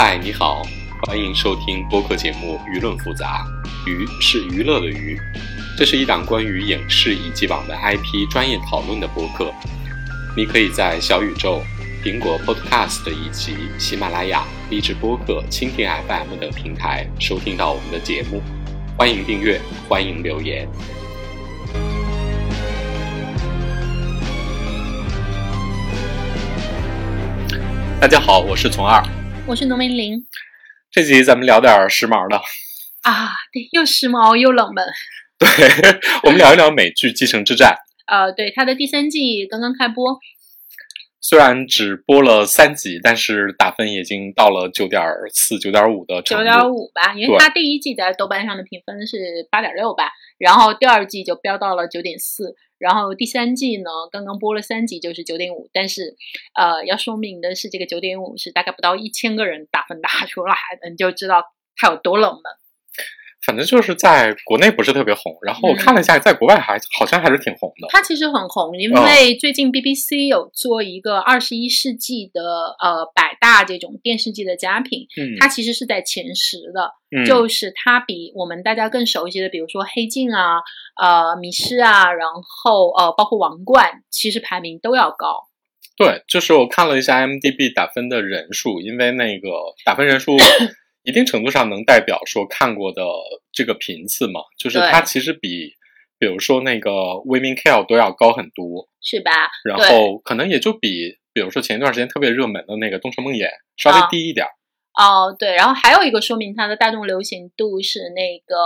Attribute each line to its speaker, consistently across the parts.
Speaker 1: 嗨，你好，欢迎收听播客节目《舆论复杂》，娱是娱乐的娱，这是一档关于影视以及网文 IP 专业讨论的播客。你可以在小宇宙、苹果 Podcast 以及喜马拉雅、荔枝播客、蜻蜓 FM 等平台收听到我们的节目。欢迎订阅，欢迎留言。大家好，我是从二。
Speaker 2: 我是农民林
Speaker 1: 这集咱们聊点儿时髦的，
Speaker 2: 啊，对，又时髦又冷门。
Speaker 1: 对 我们聊一聊美剧《继承之战》。
Speaker 2: 呃，对，它的第三季刚刚开播，
Speaker 1: 虽然只播了三集，但是打分已经到了九点四、九点五的程度。
Speaker 2: 九点五吧，因为
Speaker 1: 对
Speaker 2: 它第一季在豆瓣上的评分是八点六吧，然后第二季就飙到了九点四，然后第三季呢刚刚播了三集就是九点五，但是呃要说明的是这个九点五是大概不到一千个人打分打出来的，你就知道它有多冷门。
Speaker 1: 反正就是在国内不是特别红，然后我看了一下，在国外还好像还是挺红的。
Speaker 2: 它其实很红，因
Speaker 1: 嗯
Speaker 2: 为最近 BBC 有做一个二十一世纪的呃百大这种电视剧的佳品，
Speaker 1: 嗯，
Speaker 2: 它其实是在前十的，
Speaker 1: 嗯
Speaker 2: 就是它比我们大家更熟悉的，比如说《黑镜》啊、呃《迷失》啊，然后呃包括《王冠》，其实排名都要高。
Speaker 1: 对，就是我看了一下 IMDB 打分的人数，因为那个打分人数 一定程度上能代表说看过的这个频次嘛，就是它其实比比如说那个《Women Kill》都要高很多，
Speaker 2: 是吧？
Speaker 1: 然后可能也就比比如说前一段时间特别热门的那个《东城梦魇》稍微
Speaker 2: 啊
Speaker 1: 低一点儿。
Speaker 2: 哦，对，然后还有一个说明它的大众流行度是那个，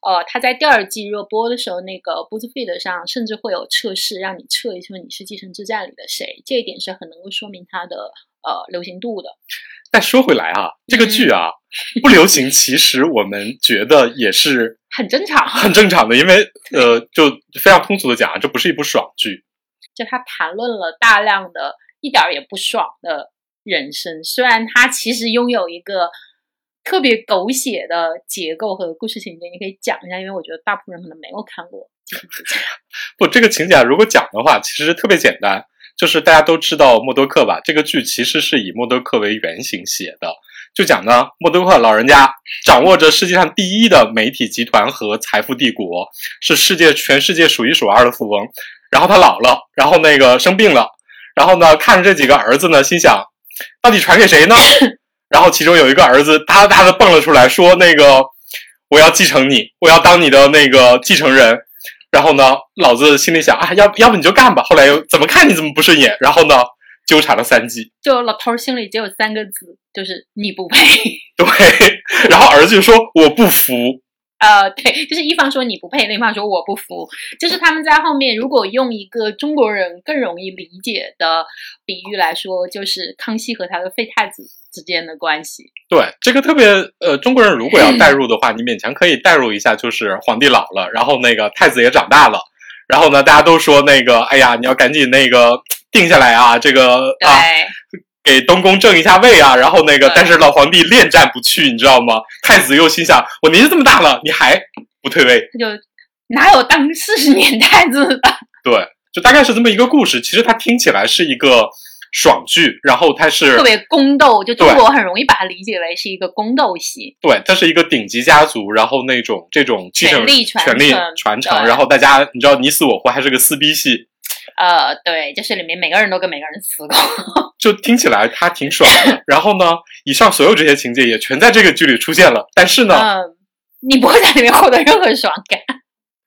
Speaker 2: 呃，它在第二季热播的时候，那个 BuzzFeed 上甚至会有测试，让你测一测你是《继承之战》里的谁，这一点是很能够说明它的呃流行度的。
Speaker 1: 但说回来啊，这个剧啊、不流行，其实我们觉得也是
Speaker 2: 很正常，
Speaker 1: 很正常的，因为呃，就非常通俗的讲啊，这不是一部爽剧。
Speaker 2: 就他谈论了大量的一点儿也不爽的人生，虽然他其实拥有一个特别狗血的结构和故事情节，你可以讲一下，因为我觉得大部分人可能没有看过《。
Speaker 1: 不，这个情节啊如果讲的话，其实特别简单，就是大家都知道默多克吧？这个剧其实是以默多克为原型写的，就讲呢，默多克老人家掌握着世界上第一的媒体集团和财富帝国，是世界全世界数一数二的富翁。然后他老了，然后那个生病了，然后呢，看着这几个儿子呢，心想，到底传给谁呢？然后其中有一个儿子哒哒的蹦了出来，说那个我要继承你，我要当你的那个继承人。然后呢，老子心里想啊，要要不你就干吧。后来又怎么看你怎么不顺眼，然后呢，纠缠了三季。
Speaker 2: 就老头儿心里只有三个字，就是你不配。
Speaker 1: 对，然后儿子就说我不服。
Speaker 2: 呃，对，就是一方说你不配，另一方说我不服。就是他们在后面，如果用一个中国人更容易理解的比喻来说，就是康熙和他的废太子之间的关系。
Speaker 1: 对，这个特别呃，中国人如果要代 入的话，你勉强可以代入一下，就是皇帝老了，然后那个太子也长大了，然后呢，大家都说那个，哎呀，你要赶紧那个定下来啊，这个
Speaker 2: 对，
Speaker 1: 啊，给东宫正一下位啊，然后那个，但是老皇帝恋战不去，你知道吗？太子又心想，我年纪这么大了，你还不退位？
Speaker 2: 他就哪有当四十年太子的？
Speaker 1: 对，就大概是这么一个故事。其实它听起来是一个爽剧，然后它是
Speaker 2: 特别宫斗，就中国很容易把它理解为是一个宫斗戏。
Speaker 1: 对，它是一个顶级家族，然后那种这种继承
Speaker 2: 权力传
Speaker 1: 权力
Speaker 2: 承
Speaker 1: 传承，然后大家你知道你死我活，还是个撕逼戏，
Speaker 2: 呃，对，就是里面每个人都跟每个人死过。
Speaker 1: 就听起来他挺爽的。然后呢，以上所有这些情节也全在这个剧里出现了，但是呢，
Speaker 2: 嗯，你不会在里面获得任何爽感。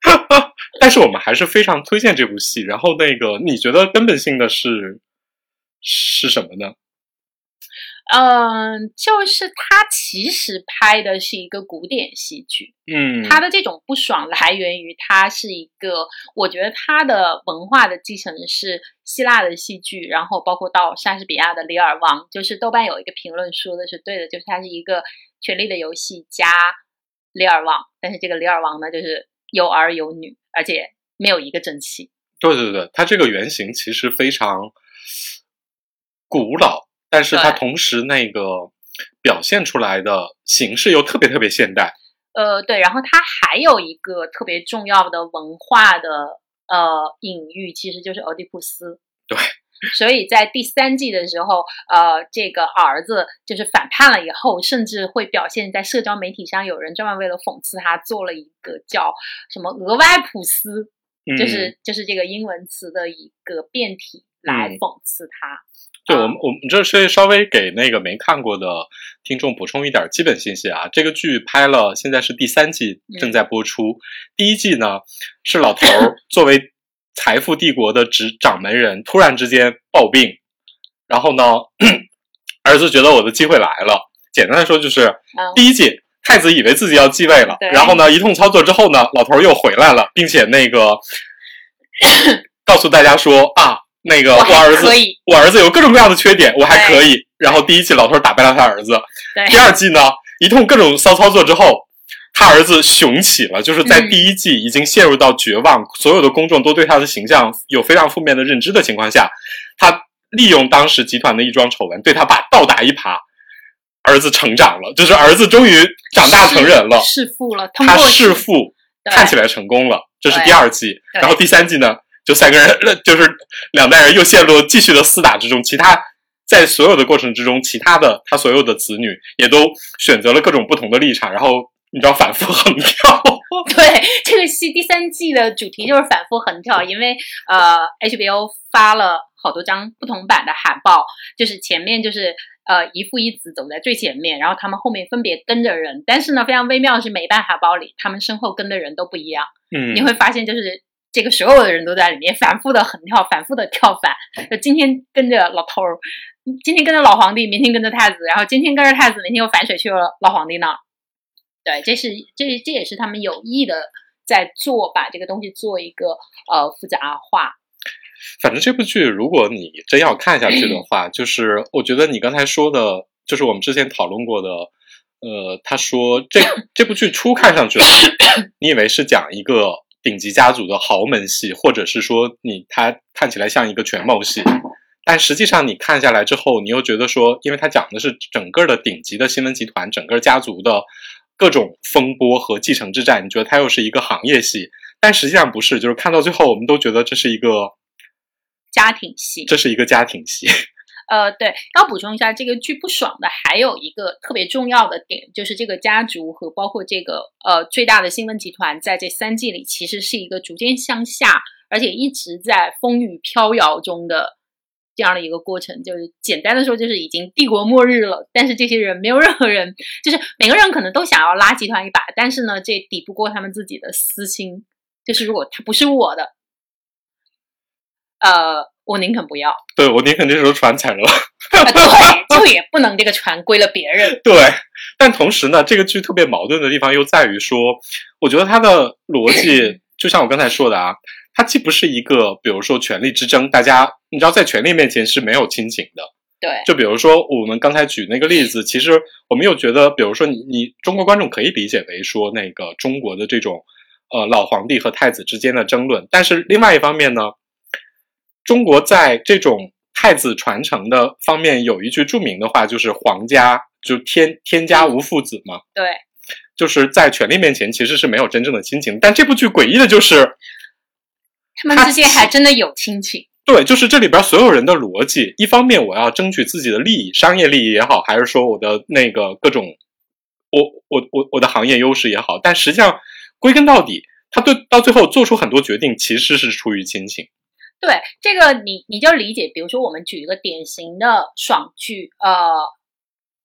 Speaker 1: 但是我们还是非常推荐这部戏。然后那个，你觉得根本性的是是什么呢？
Speaker 2: 嗯，就是他其实拍的是一个古典戏剧，
Speaker 1: 嗯，
Speaker 2: 他的这种不爽来源于他是一个，我觉得他的文化的继承是希腊的戏剧，然后包括到莎士比亚的《李尔王》，就是豆瓣有一个评论说的是对的，就是他是一个《权力的游戏》加《李尔王》，但是这个李尔王呢，就是有儿有女，而且没有一个正妻。
Speaker 1: 对对对，他这个原型其实非常古老，但是它同时那个表现出来的形式又特别特别现代。
Speaker 2: 呃，对，然后它还有一个特别重要的文化的呃隐喻，其实就是俄狄浦斯。
Speaker 1: 对，
Speaker 2: 所以在第三季的时候，呃，这个儿子就是反叛了以后，甚至会表现在社交媒体上，有人专门为了讽刺他做了一个叫什么“俄外普斯”，就是就是这个英文词的一个变体来讽刺他。
Speaker 1: 对我们，我们这是稍微给那个没看过的听众补充一点基本信息啊。这个剧拍了，现在是第三季正在播出。第一季呢，是老头儿 作为财富帝国的执掌门人，突然之间暴病，然后呢，儿子觉得我的机会来了。简单的说就是，第一季太子以为自己要继位了，然后呢，一通操作之后呢，老头儿又回来了，并且那个 告诉大家说啊。那个我儿子，我儿子有各种各样的缺点，我还可以。然后第一季老头打败了他儿子，第二季呢，一通各种骚操作之后，他儿子雄起了。就是在第一季已经陷入到绝望，所有的公众都对他的形象有非常负面的认知的情况下，他利用当时集团的一桩丑闻，对他爸倒打一耙，儿子成长了，就是儿子终于长大成人了，
Speaker 2: 弑父了。
Speaker 1: 他弑父看起来成功了，这是第二季。然后第三季呢？就三个人，就是两代人又陷入继续的厮打之中。其他在所有的过程之中，其他的他所有的子女也都选择了各种不同的立场，然后你知道反复横跳。
Speaker 2: 对，这个戏第三季的主题就是反复横跳，因为呃，HBO 发了好多张不同版的海报，就是前面就是呃一父一子走在最前面，然后他们后面分别跟着人，但是呢，非常微妙的是每一版海报里他们身后跟的人都不一样。
Speaker 1: 嗯，
Speaker 2: 你会发现就是。这个所有的人都在里面反复的横跳，反复的跳反。就今天跟着老头儿，今天跟着老皇帝，明天跟着太子，然后今天跟着太子，明天又反水去了老皇帝那儿。对，这是这这也是他们有意的在做，把这个东西做一个呃复杂化。
Speaker 1: 反正这部剧，如果你真要看下去的话，就是我觉得你刚才说的，就是我们之前讨论过的，呃，他说这这部剧初看上去，你以为是讲一个。顶级家族的豪门戏，或者是说你他看起来像一个权谋戏，但实际上你看下来之后，你又觉得说，因为它讲的是整个的顶级的新闻集团，整个家族的各种风波和继承之战，你觉得它又是一个行业戏，但实际上不是，就是看到最后，我们都觉得这是一个
Speaker 2: 家庭戏，
Speaker 1: 这是一个家庭戏。
Speaker 2: 呃，对，要补充一下，这个剧不爽的还有一个特别重要的点，就是这个家族和包括这个呃最大的新闻集团，在这三季里其实是一个逐渐向下，而且一直在风雨飘摇中的这样的一个过程。就是简单的说，就是已经帝国末日了，但是这些人没有任何人，就是每个人可能都想要拉集团一把，但是呢，这抵不过他们自己的私心。就是如果他不是我的，呃。我宁肯不要，
Speaker 1: 对我宁肯这艘船踩了，
Speaker 2: 对，就也不能这个船归了别人。
Speaker 1: 对，但同时呢，这个剧特别矛盾的地方又在于说，我觉得它的逻辑就像我刚才说的啊，它既不是一个，比如说权力之争，大家你知道，在权力面前是没有亲情的。
Speaker 2: 对，
Speaker 1: 就比如说我们刚才举那个例子，其实我们又觉得，比如说你你中国观众可以理解为说那个中国的这种呃老皇帝和太子之间的争论，但是另外一方面呢。中国在这种太子传承的方面有一句著名的话，就是“皇家就天天家无父子”嘛。
Speaker 2: 对，
Speaker 1: 就是在权力面前其实是没有真正的亲情。但这部剧诡异的就是，
Speaker 2: 他们之间还真的有亲情。
Speaker 1: 对，就是这里边所有人的逻辑，一方面我要争取自己的利益，商业利益也好，还是说我的那个各种，我我我我的行业优势也好，但实际上归根到底，他对到最后做出很多决定，其实是出于亲情。
Speaker 2: 对这个，你你就理解，比如说我们举一个典型的爽剧，呃，《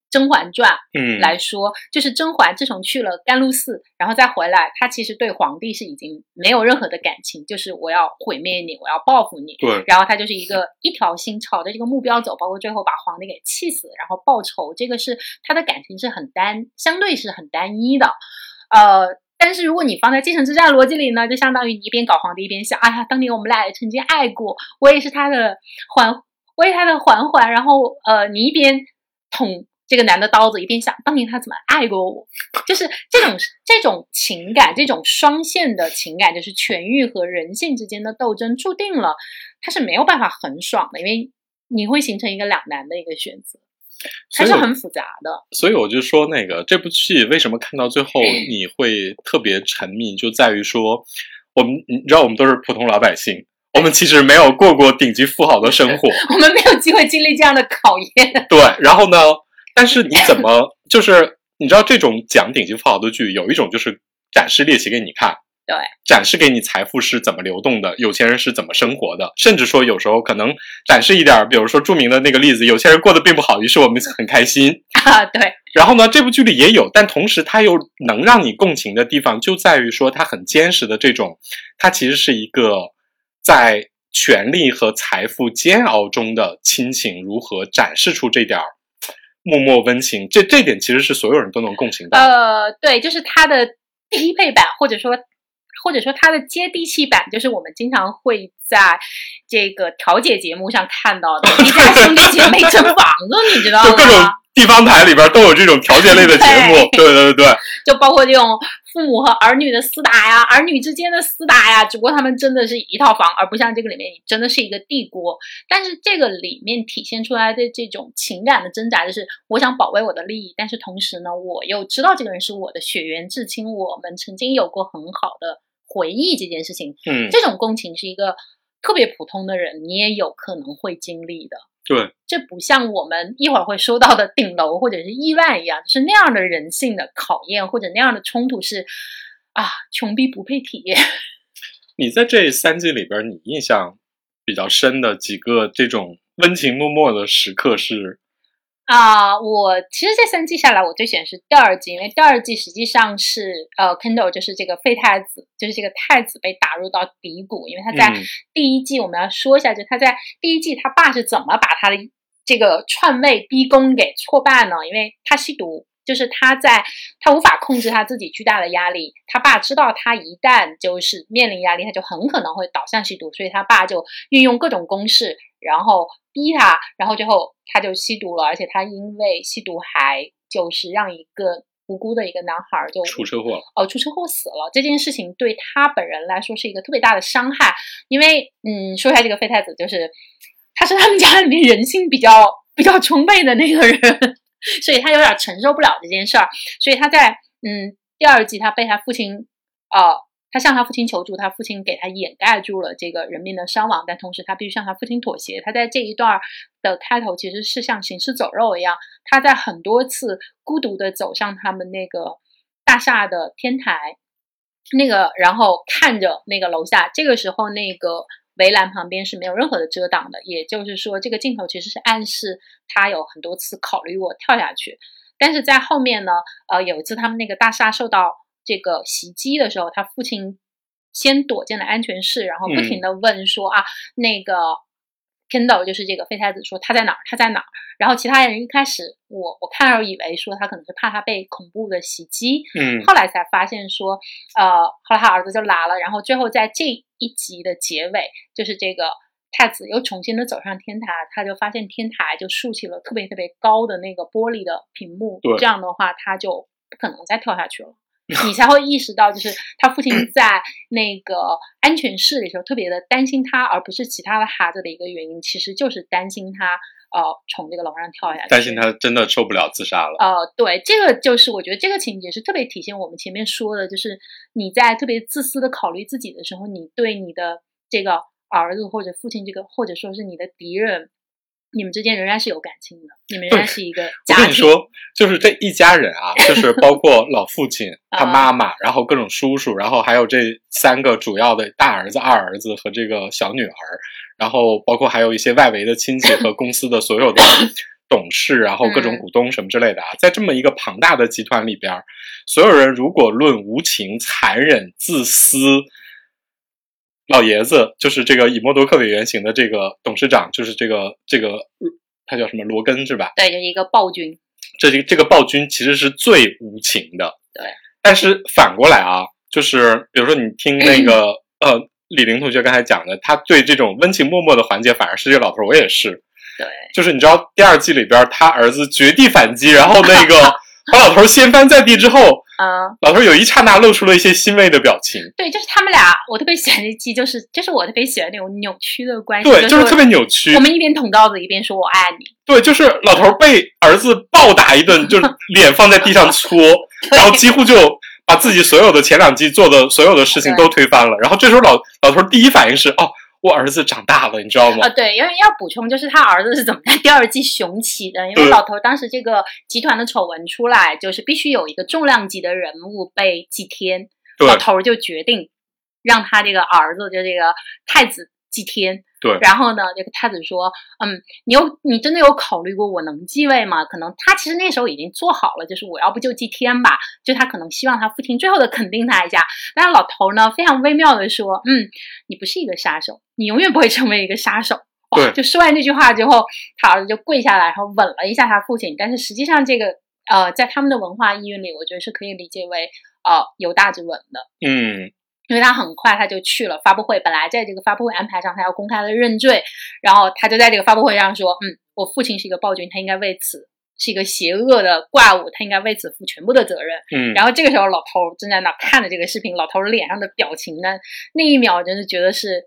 Speaker 2: 甄嬛传》
Speaker 1: 嗯
Speaker 2: 来说，就是甄嬛自从去了甘露寺，然后再回来，她其实对皇帝是已经没有任何的感情，就是我要毁灭你，我要报复你。
Speaker 1: 对，
Speaker 2: 然后她就是一个一条心朝着这个目标走，包括最后把皇帝给气死，然后报仇，这个是她的感情是很单，相对是很单一的，呃。但是如果你放在继承之战逻辑里呢，就相当于你一边搞皇帝一边想，哎呀，当年我们俩也曾经爱过，我也是他的嬛，我也他的嬛嬛。然后呃，你一边捅这个男的刀子，一边想当年他怎么爱过我，就是这种这种情感，这种双线的情感，就是权欲和人性之间的斗争，注定了他是没有办法很爽的，因为你会形成一个两难的一个选择。还是很复杂的，
Speaker 1: 所以我就说，那个这部剧为什么看到最后你会特别沉迷，就在于说，我们你知道，我们都是普通老百姓，我们其实没有过过顶级富豪的生活，
Speaker 2: 我们没有机会经历这样的考验。
Speaker 1: 对，然后呢？但是你怎么就是你知道这种讲顶级富豪的剧，有一种就是展示猎奇给你看，
Speaker 2: 对，
Speaker 1: 展示给你财富是怎么流动的，有钱人是怎么生活的，甚至说有时候可能展示一点，比如说著名的那个例子，有钱人过得并不好，于是我们很开心
Speaker 2: 啊，对。
Speaker 1: 然后呢，这部剧里也有，但同时它又能让你共情的地方，就在于说它很坚实的这种，它其实是一个在权力和财富煎熬中的亲情如何展示出这点儿默默温情。这这点其实是所有人都能共情的。
Speaker 2: 呃，对，就是它的低配版，或者说或者说它的接地气版，就是我们经常会在这个调解节目上看到的一家兄弟姐妹 争房子，你知道吗？
Speaker 1: 就各种地方台里边都有这种调解类的节目，对对对对，
Speaker 2: 就包括这种父母和儿女的厮打呀，儿女之间的厮打呀，只不过他们真的是一套房，而不像这个里面真的是一个帝国。但是这个里面体现出来的这种情感的挣扎，就是我想保卫我的利益，但是同时呢，我又知道这个人是我的血缘至亲，我们曾经有过很好的回忆，这件事情，
Speaker 1: 嗯，
Speaker 2: 这种共情是一个特别普通的人，你也有可能会经历的。
Speaker 1: 对，
Speaker 2: 这不像我们一会儿会说到的顶楼或者是意外一样，是那样的人性的考验或者那样的冲突是啊，穷逼不配体验。
Speaker 1: 你在这三季里边，你印象比较深的几个这种温情脉脉的时刻是？
Speaker 2: 啊，我其实这三季下来，我最喜欢是第二季，因为第二季实际上是呃，Kendall 就是这个废太子，就是这个太子被打入到低谷，因为他在第一季我们要说一下，就他在第一季他爸是怎么把他的这个篡位逼宫给挫败呢？因为他吸毒，就是他在他无法控制他自己巨大的压力，他爸知道他一旦就是面临压力，他就很可能会倒向吸毒，所以他爸就运用各种公式，然后。逼他，然后最后他就吸毒了，而且他因为吸毒还就是让一个无辜的一个男孩就
Speaker 1: 出车祸了，
Speaker 2: 哦，出车祸死了。这件事情对他本人来说是一个特别大的伤害，因为嗯，说一下这个废太子，就是他是他们家里面人性比较比较充沛的那个人，所以他有点承受不了这件事儿，所以他在嗯第二季他被他父亲呃。他向他父亲求助，他父亲给他掩盖住了这个人命的伤亡，但同时他必须向他父亲妥协。他在这一段的开头其实是像行尸走肉一样，他在很多次孤独的走上他们那个大厦的天台，那个然后看着那个楼下，这个时候那个围栏旁边是没有任何的遮挡的，也就是说这个镜头其实是暗示他有很多次考虑过跳下去，但是在后面呢，呃，有一次他们那个大厦受到。这个袭击的时候，他父亲先躲进了安全室，然后不停的问说：“啊，那个 Kendall 就是这个废太子，说他在哪儿？他在哪儿？”然后其他人一开始，我我看到以为说他可能是怕他被恐怖的袭击，
Speaker 1: 嗯，
Speaker 2: 后来才发现说，呃，后来他儿子就来了，然后最后在这一集的结尾，就是这个太子又重新的走上天台，他就发现天台就竖起了特别特别高的那个玻璃的屏幕，这样的话他就不可能再跳下去了。你才会意识到，就是他父亲在那个安全室里时候特别的担心他，而不是其他的孩子的一个原因，其实就是担心他呃从这个楼上跳下去，
Speaker 1: 担心他真的受不了自杀了。
Speaker 2: 呃，对，这个就是我觉得这个情节是特别体现我们前面说的，就是你在特别自私的考虑自己的时候，你对你的这个儿子或者父亲这个，或者说是你的敌人。你们之间仍然是有感情的，你们仍然是一个家庭。
Speaker 1: 我跟你说，就是这一家人啊，就是包括老父亲、他妈妈，然后各种叔叔，然后还有这三个主要的大儿子、二儿子和这个小女儿，然后包括还有一些外围的亲戚和公司的所有的 董事，然后各种股东什么之类的啊，在这么一个庞大的集团里边，所有人如果论无情、残忍、自私。老爷子就是这个以默多克为原型的这个董事长，就是这个这个他叫什么罗根是吧？
Speaker 2: 对，就是一个暴君。
Speaker 1: 这这这个暴君其实是最无情的。
Speaker 2: 对。
Speaker 1: 但是反过来啊，就是比如说你听那个呃李玲同学刚才讲的，他对这种温情脉脉的环节，反而是这个老头我也是。
Speaker 2: 对。
Speaker 1: 就是你知道第二季里边他儿子绝地反击，然后那个 把老头掀翻在地之后。
Speaker 2: 啊，
Speaker 1: 老头有一刹那露出了一些欣慰的表情。
Speaker 2: 对，就是他们俩，我特别喜欢那集，就是就是我特别喜欢那种扭曲的关系。
Speaker 1: 对，
Speaker 2: 就是
Speaker 1: 特别扭曲。
Speaker 2: 我们一边捅刀子，一边说我爱你。
Speaker 1: 对，就是老头被儿子暴打一顿，就是 脸放在地上搓，然后几乎就把自己所有的前两季做的所有的事情都推翻了。然后这时候老老头第一反应是：哦，我儿子长大了，你知道吗？
Speaker 2: 啊，对，因为要补充，就是他儿子是怎么在第二季雄起的？因为老头当时这个集团的丑闻出来，就是必须有一个重量级的人物被祭天，老头儿就决定让他这个儿子，就这个太子祭天。
Speaker 1: 对
Speaker 2: 然后呢，这个太子说：“嗯，你有你真的有考虑过我能继位吗？可能他其实那时候已经做好了，就是我要不就祭天吧，就他可能希望他父亲最后的肯定他一下。但是老头儿呢，非常微妙的说：嗯，你不是一个杀手，你永远不会成为一个杀手。”哇
Speaker 1: 对
Speaker 2: 就说完这句话之后，他儿子就跪下来，然后吻了一下他父亲。但是实际上，这个呃，在他们的文化意蕴里，我觉得是可以理解为呃犹大之吻的。
Speaker 1: 嗯，
Speaker 2: 因为他很快他就去了发布会，本来在这个发布会安排上他要公开的认罪，然后他就在这个发布会上说，嗯，我父亲是一个暴君，他应该为此是一个邪恶的怪物，他应该为此负全部的责任。
Speaker 1: 嗯，
Speaker 2: 然后这个时候老头正在那看着这个视频，老头脸上的表情呢，那一秒真是觉得是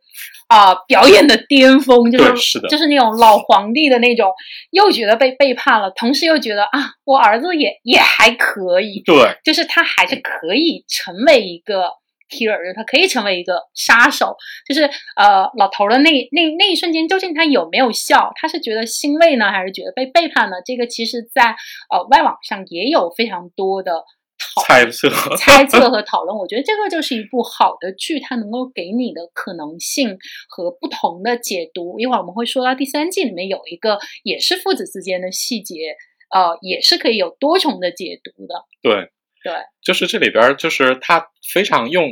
Speaker 2: 啊、表演的巅峰，就
Speaker 1: 是是的
Speaker 2: 就是那种老皇帝的那种，又觉得被背叛了，同时又觉得啊，我儿子也也还可以，
Speaker 1: 对，
Speaker 2: 就是他还是可以成为一个是他可以成为一个杀手。就是呃，老头的那那那一瞬间，究竟他有没有笑？他是觉得欣慰呢，还是觉得被背叛呢？这个其实在呃外网上也有非常多的讨
Speaker 1: 猜测，
Speaker 2: 猜测和讨论。我觉得这个就是一部好的剧，它能够给你的可能性和不同的解读。一会儿我们会说到第三季里面有一个也是父子之间的细节，呃，也是可以有多重的解读的。
Speaker 1: 对。
Speaker 2: 对，
Speaker 1: 就是这里边，就是他非常用，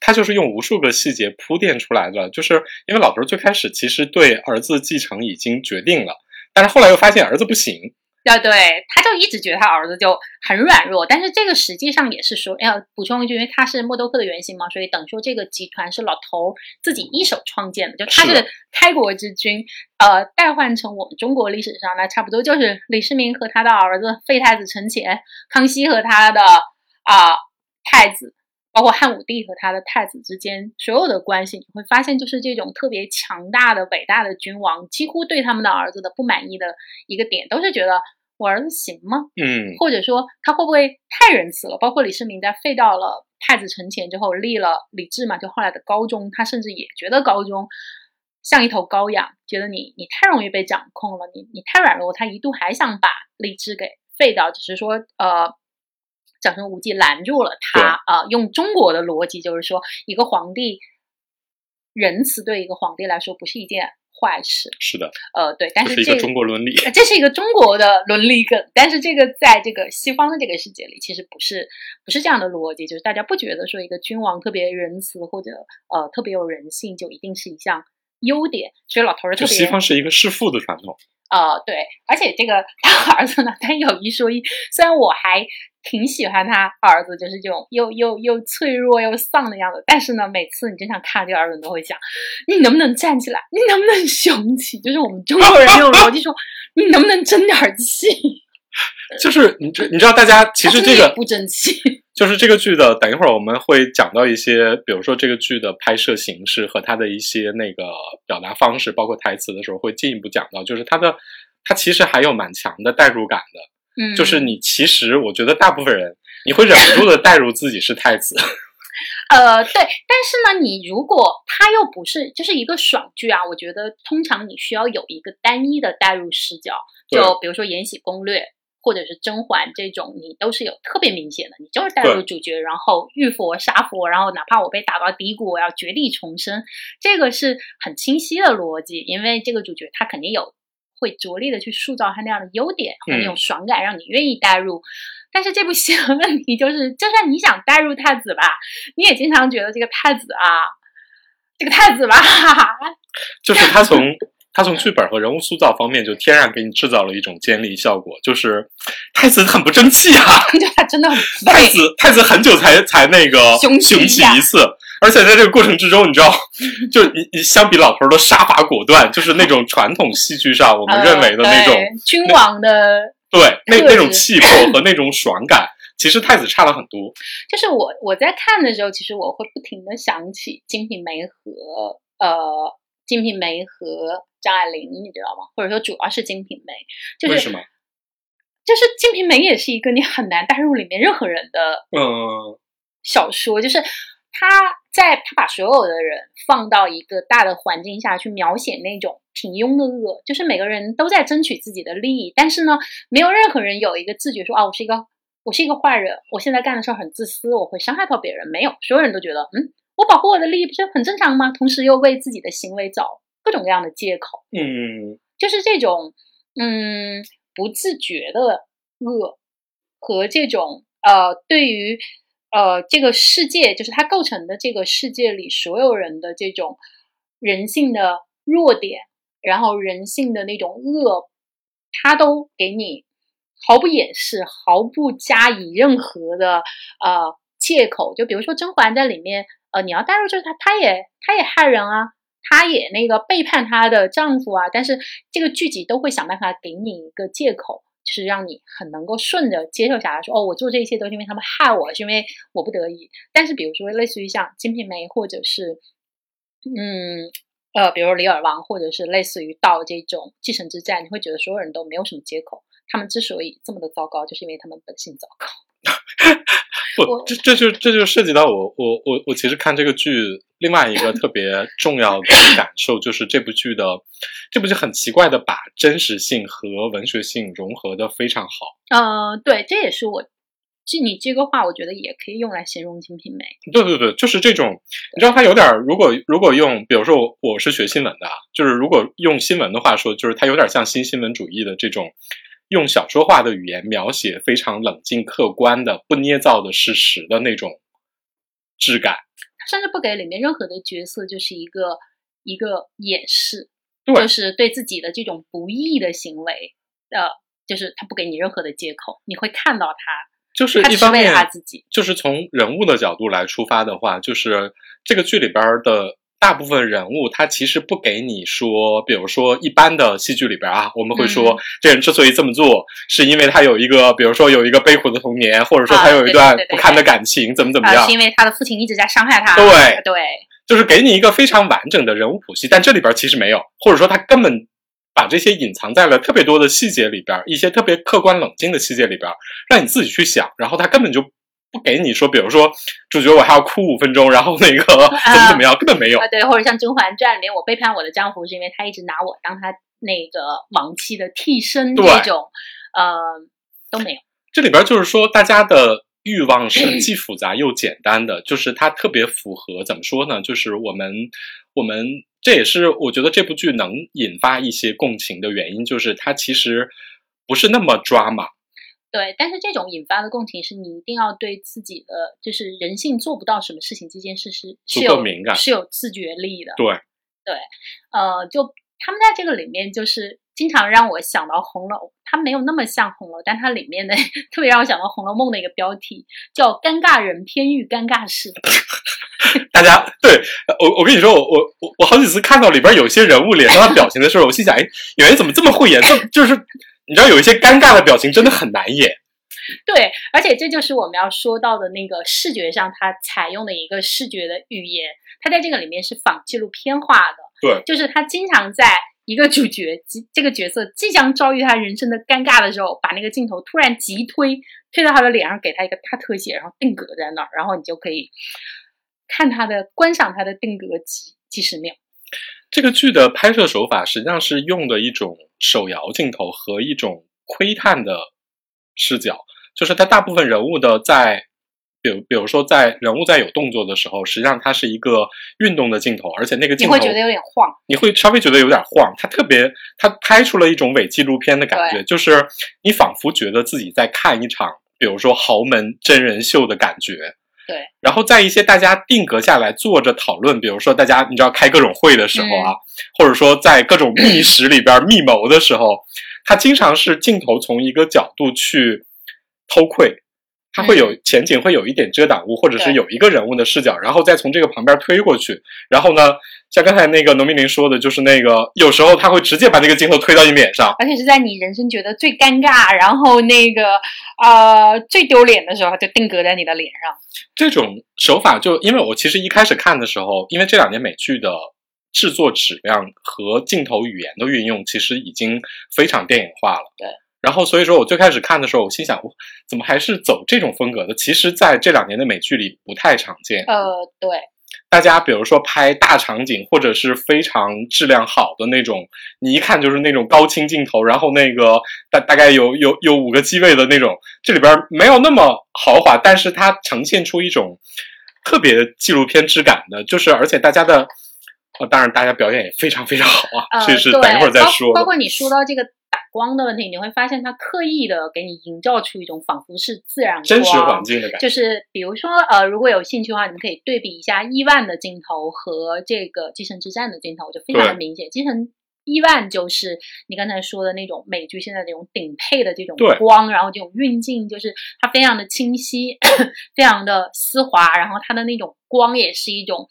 Speaker 1: 他就是用无数个细节铺垫出来的。就是因为老头最开始其实对儿子继承已经决定了，但是后来又发现儿子不行，
Speaker 2: 啊，对，他就一直觉得他儿子就很软弱，但是这个实际上也是说，要补充一句，因为他是默多克的原型嘛，所以等于说这个集团是老头儿自己一手创建的，就他
Speaker 1: 是
Speaker 2: 开国之君。呃，代换成我们中国历史上，那差不多就是李世民和他的儿子废太子陈乾，康熙和他的啊、太子。包括汉武帝和他的太子之间所有的关系，你会发现，就是这种特别强大的、伟大的君王，几乎对他们的儿子的不满意的一个点，都是觉得我儿子行吗？
Speaker 1: 嗯，
Speaker 2: 或者说他会不会太仁慈了？包括李世民在废掉了太子陈乾之后，立了李治嘛，就后来的高宗，他甚至也觉得高宗像一头羔羊，觉得你你太容易被掌控了，你你太软弱，他一度还想把李治给废掉，只是说呃。长孙无忌拦住了他，呃，用中国的逻辑就是说，一个皇帝仁慈对一个皇帝来说不是一件坏事，
Speaker 1: 是的，
Speaker 2: 呃，对，但
Speaker 1: 这是一个中国伦理。
Speaker 2: 呃这是一个中国的伦理梗，但是这个在这个西方的这个世界里，其实不是不是这样的逻辑，就是大家不觉得说一个君王特别仁慈或者呃特别有人性，就一定是一项优点。所以老头儿特别
Speaker 1: 西方是一个弑父的传统，
Speaker 2: 呃对，而且这个 他儿子呢，他有一说一，虽然我还挺喜欢他儿子，就是这种又又又脆弱又丧的样子，但是呢，每次你真想看这个儿子，你都会想，你能不能站起来？你能不能雄起？就是我们中国人那种逻辑说，你能不能争点儿气？
Speaker 1: 就是你知你知道，大家其实这个
Speaker 2: 不争气。
Speaker 1: 就是这个剧的，等一会儿我们会讲到一些，比如说这个剧的拍摄形式和它的一些那个表达方式，包括台词的时候会进一步讲到，就是它的它其实还有蛮强的代入感的，
Speaker 2: 嗯，
Speaker 1: 就是你其实我觉得大部分人你会忍不住的代入自己是太子，
Speaker 2: 呃，对，但是呢，你如果它又不是就是一个爽剧啊，我觉得通常你需要有一个单一的代入视角，就比如说《延禧攻略》或者是《甄嬛》这种，你都是有特别明显的，你就是代入主角，然后遇佛杀佛，然后哪怕我被打到低谷，我要绝地重生，这个是很清晰的逻辑，因为这个主角他肯定有会着力的去塑造他那样的优点和那种爽感，让你愿意代入。但是这部戏的问题就是，就算你想代入太子吧，你也经常觉得这个太子啊，这个太子吧，
Speaker 1: 就是他从他从剧本和人物塑造方面就天然给你制造了一种尖利效果，就是太子很不争气啊，
Speaker 2: 就他真的很 废。
Speaker 1: 太子太子很久才才那个
Speaker 2: 雄起一
Speaker 1: 次，而且在这个过程之中，你知道，就你你相比老头儿的杀伐果断，就是那种传统戏剧上我们认为的那种、
Speaker 2: 呃君王的，
Speaker 1: 对那那种气魄和那种爽感，其实太子差了很多。
Speaker 2: 就是我我在看的时候，其实我会不停的想起《金瓶梅》和呃《金瓶梅》和张爱玲，你知道吗？或者说主要是《金瓶梅》，就是
Speaker 1: 为什么？
Speaker 2: 就是《金瓶梅》也是一个你很难带入里面任何人的
Speaker 1: 嗯，
Speaker 2: 小说，就是他在他把所有的人放到一个大的环境下去描写那种平庸的恶，就是每个人都在争取自己的利益，但是呢，没有任何人有一个自觉说啊，我是一个我是一个坏人，我现在干的事儿很自私，我会伤害到别人。没有，所有人都觉得，嗯，我保护我的利益不是很正常吗？同时又为自己的行为找各种各样的借口，
Speaker 1: 嗯，
Speaker 2: 就是这种嗯不自觉的恶和这种呃对于。呃，这个世界就是它构成的这个世界里所有人的这种人性的弱点，然后人性的那种恶，它都给你毫不掩饰、毫不加以任何的呃借口。就比如说甄嬛在里面，呃，你要带入就是她，她也她也害人啊，她也那个背叛她的丈夫啊，但是这个剧集都会想办法给你一个借口。就是让你很能够顺着接受下来，说哦，我做这一切都是因为他们害我，是因为我不得已。但是比如说类似于像《金瓶梅》，或者是嗯呃，比如《李尔王》，或者是类似于到这种《继承之战》，你会觉得所有人都没有什么借口。他们之所以这么的糟糕，就是因为他们本性糟糕。
Speaker 1: 不，这这就这就涉及到我我我我其实看这个剧另外一个特别重要的感受，就是这部剧的这部剧很奇怪的把真实性和文学性融合的非常好。
Speaker 2: 嗯，对，这也是我就你这个话，我觉得也可以用来形容《金瓶梅》。
Speaker 1: 对对对，就是这种，你知道，它有点如果如果用，比如说我我是学新闻的，就是如果用新闻的话说，就是它有点像新新闻主义的这种。用小说化的语言描写非常冷静、客观的、不捏造的事实的那种质感，
Speaker 2: 甚至不给里面任何的角色就是一个一个掩饰，
Speaker 1: 对，
Speaker 2: 就是对自己的这种不义的行为，呃，就是他不给你任何的借口，你会看到他，
Speaker 1: 就是一方面
Speaker 2: 他自己，
Speaker 1: 就是从人物的角度来出发的话，就是这个剧里边的。大部分人物他其实不给你说，比如说一般的戏剧里边啊，我们会说这人之所以这么做，是因为他有一个，比如说有一个悲苦的童年，或者说他有一段不堪的感情，怎么怎么样？
Speaker 2: 是因为他的父亲一直在伤害他。
Speaker 1: 对
Speaker 2: 对，
Speaker 1: 就是给你一个非常完整的人物谱系，但这里边其实没有，或者说他根本把这些隐藏在了特别多的细节里边，一些特别客观冷静的细节里边，让你自己去想，然后他根本就。不给你说，比如说主角我还要哭五分钟，然后那个 怎么怎么样，根本没有。
Speaker 2: 啊，对，或者像《甄嬛传》里面，我背叛我的丈夫是因为他一直拿我当他那个亡妻的替身，那种呃都没有。
Speaker 1: 这里边就是说，大家的欲望是既复杂又简单的，就是它特别符合怎么说呢？就是我们我们这也是我觉得这部剧能引发一些共情的原因，就是它其实不是那么抓马。
Speaker 2: 对，但是这种引发的共情是你一定要对自己的就是人性做不到什么事情这件事是是有
Speaker 1: 敏感，
Speaker 2: 是有自觉力的。
Speaker 1: 对
Speaker 2: 对，呃，就他们在这个里面就是经常让我想到《红楼》，它没有那么像《红楼》，但它里面的 特别让我想到《红楼梦》的一个标题叫“尴尬人偏遇尴尬事”。
Speaker 1: 大家对我，我跟你说，我我我我好几次看到里边有些人物脸上的表情的时候，我心想，哎，演员怎么这么会演？这就是。你知道有一些尴尬的表情真的很难演，
Speaker 2: 对，而且这就是我们要说到的那个视觉上，它采用的一个视觉的语言，它在这个里面是仿纪录片化的，
Speaker 1: 对，
Speaker 2: 就是他经常在一个主角即这个角色即将遭遇他人生的尴尬的时候，把那个镜头突然急推推到他的脸上，给他一个大特写，然后定格在那儿，然后你就可以看他的观赏他的定格几几十秒。
Speaker 1: 这个剧的拍摄手法实际上是用的一种手摇镜头和一种窥探的视角，就是它大部分人物的在，比如比如说在人物在有动作的时候，实际上它是一个运动的镜头，而且那个镜头
Speaker 2: 你会觉得有点晃，
Speaker 1: 你会稍微觉得有点晃，它特别它拍出了一种伪纪录片的感觉，就是你仿佛觉得自己在看一场，比如说豪门真人秀的感觉。
Speaker 2: 对，
Speaker 1: 然后在一些大家定格下来坐着讨论，比如说大家你知道开各种会的时候啊，或者说在各种密室里边密谋的时候，他经常是镜头从一个角度去偷窥。它会有前景，会有一点遮挡物，或者是有一个人物的视角，然后再从这个旁边推过去。然后呢，像刚才那个农民林说的，就是那个有时候他会直接把那个镜头推到你脸上，
Speaker 2: 而且是在你人生觉得最尴尬，然后那个呃最丢脸的时候，就定格在你的脸上。
Speaker 1: 这种手法就因为我其实一开始看的时候，因为这两年美剧的制作质量和镜头语言的运用，其实已经非常电影化了。
Speaker 2: 对。
Speaker 1: 然后，所以说我最开始看的时候，我心想，怎么还是走这种风格的？其实，在这两年的美剧里不太常见。
Speaker 2: 呃，对。
Speaker 1: 大家比如说拍大场景，或者是非常质量好的那种，你一看就是那种高清镜头，然后那个大大概有有有五个机位的那种，这里边没有那么豪华，但是它呈现出一种特别纪录片质感的，就是而且大家的。呃，当然，大家表演也非常非常好啊，这是等一会儿再说。
Speaker 2: 包括你说到这个打光的问题，你会发现它刻意的给你营造出一种仿佛是自然、
Speaker 1: 真实环境的感
Speaker 2: 觉。就是比如说，呃，如果有兴趣的话，你们可以对比一下亿万的镜头和这个《继承之战》的镜头，就非常的明显。继承亿万就是你刚才说的那种美剧现在这种顶配的这种光，然后这种运镜，就是它非常的清晰，非常的丝滑，然后它的那种光也是一种。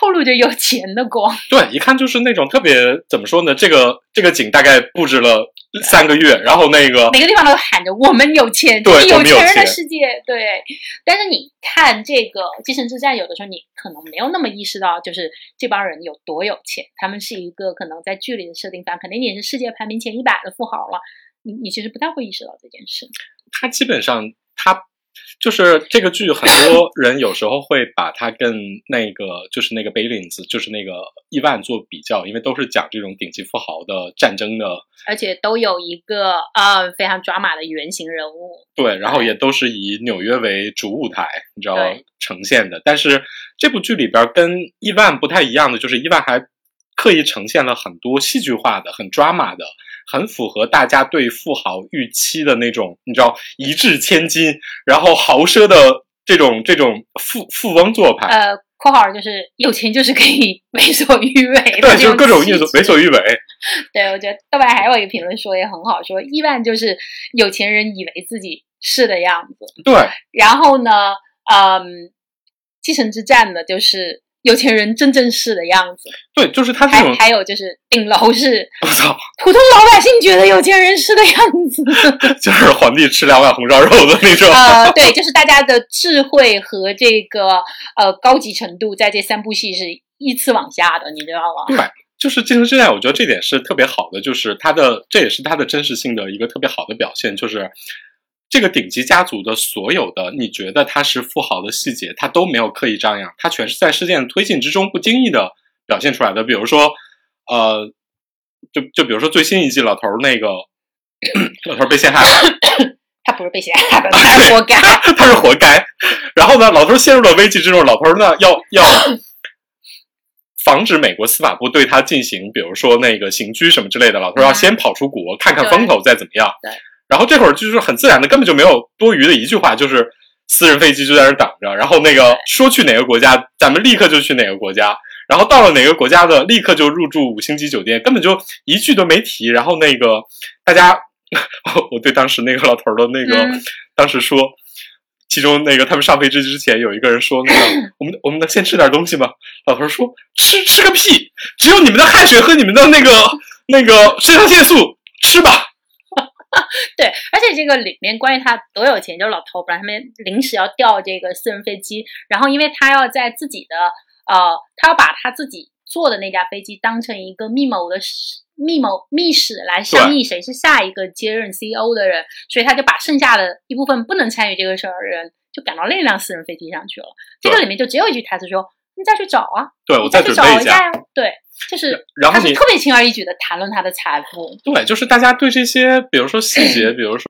Speaker 2: 透露着有钱的光，
Speaker 1: 对，一看就是那种特别怎么说呢？这个这个景大概布置了三个月，然后那个
Speaker 2: 每个地方都喊着“我们有钱”，
Speaker 1: 对，
Speaker 2: 有钱人的世界，对。但是你看这个《继承之战》，有的时候你可能没有那么意识到，就是这帮人有多有钱。他们是一个可能在剧里的设定上，肯定也是世界排名前一百的富豪了。你你其实不太会意识到这件事。
Speaker 1: 他基本上他。就是这个剧，很多人有时候会把它跟那个，就是那个《贝林子》，就是那个《亿万》做比较，因为都是讲这种顶级富豪的战争的，
Speaker 2: 而且都有一个呃非常抓马的原型人物。
Speaker 1: 对，然后也都是以纽约为主舞台，你知道呈现的。但是这部剧里边跟《亿万》不太一样的，就是《亿万》还刻意呈现了很多戏剧化的、很抓马的。很符合大家对富豪预期的那种，你知道一掷千金，然后豪奢的这种这种富富翁做派。
Speaker 2: 呃，括号就是有钱就是可以 为所欲为，
Speaker 1: 对，就是各种欲为所欲为。
Speaker 2: 对，我觉得豆瓣还有一个评论说也很好，说亿万就是有钱人以为自己是的样子。
Speaker 1: 对，
Speaker 2: 然后呢，嗯，继承之战呢，就是。有钱人真正是的样子，
Speaker 1: 对，就是他这种。
Speaker 2: 还有就是顶楼是，
Speaker 1: 我操，
Speaker 2: 普通老百姓觉得有钱人是的样子，
Speaker 1: 就是皇帝吃两碗红烧肉的那种。
Speaker 2: 呃，对，就是大家的智慧和这个呃高级程度，在这三部戏是依次往下的，你知道吗？
Speaker 1: 对，就是《继承之战》，我觉得这点是特别好的，就是它的这也是它的真实性的一个特别好的表现，就是。这个顶级家族的所有的，你觉得他是富豪的细节，他都没有刻意张扬，他全是在事件推进之中不经意的表现出来的。比如说，呃，就就比如说最新一季老头那个老头被陷害了，
Speaker 2: 他不是被陷害的，他是活该，
Speaker 1: 他是活该。然后呢，老头陷入了危机之中，老头呢要要 防止美国司法部对他进行，比如说那个刑拘什么之类的，老头要先跑出国看看风头再怎么样。
Speaker 2: 对。
Speaker 1: 然后这会儿就是很自然的，根本就没有多余的一句话，就是私人飞机就在那等着。然后那个说去哪个国家，咱们立刻就去哪个国家。然后到了哪个国家的，立刻就入住五星级酒店，根本就一句都没提。然后那个大家，我对当时那个老头的那个当时说，其中那个他们上飞机之前有一个人说，那个 我们我们能先吃点东西吗？老头说吃吃个屁，只有你们的汗水和你们的那个那个肾上腺素，吃吧。
Speaker 2: 对，而且这个里面关于他多有钱，就是老头本来他们临时要调这个私人飞机，然后因为他要在自己的呃，他要把他自己坐的那架飞机当成一个密谋的密谋密室来商议谁是下一个接任 CEO 的人，所以他就把剩下的一部分不能参与这个事儿的人就赶到另一辆私人飞机上去了。这个里面就只有一句台词说。你再去找啊！
Speaker 1: 对，我
Speaker 2: 再
Speaker 1: 去找
Speaker 2: 一下呀。对，就是，
Speaker 1: 然后
Speaker 2: 你特别轻而易举的谈论他的财富。
Speaker 1: 对，就是大家对这些，比如说细节，比如说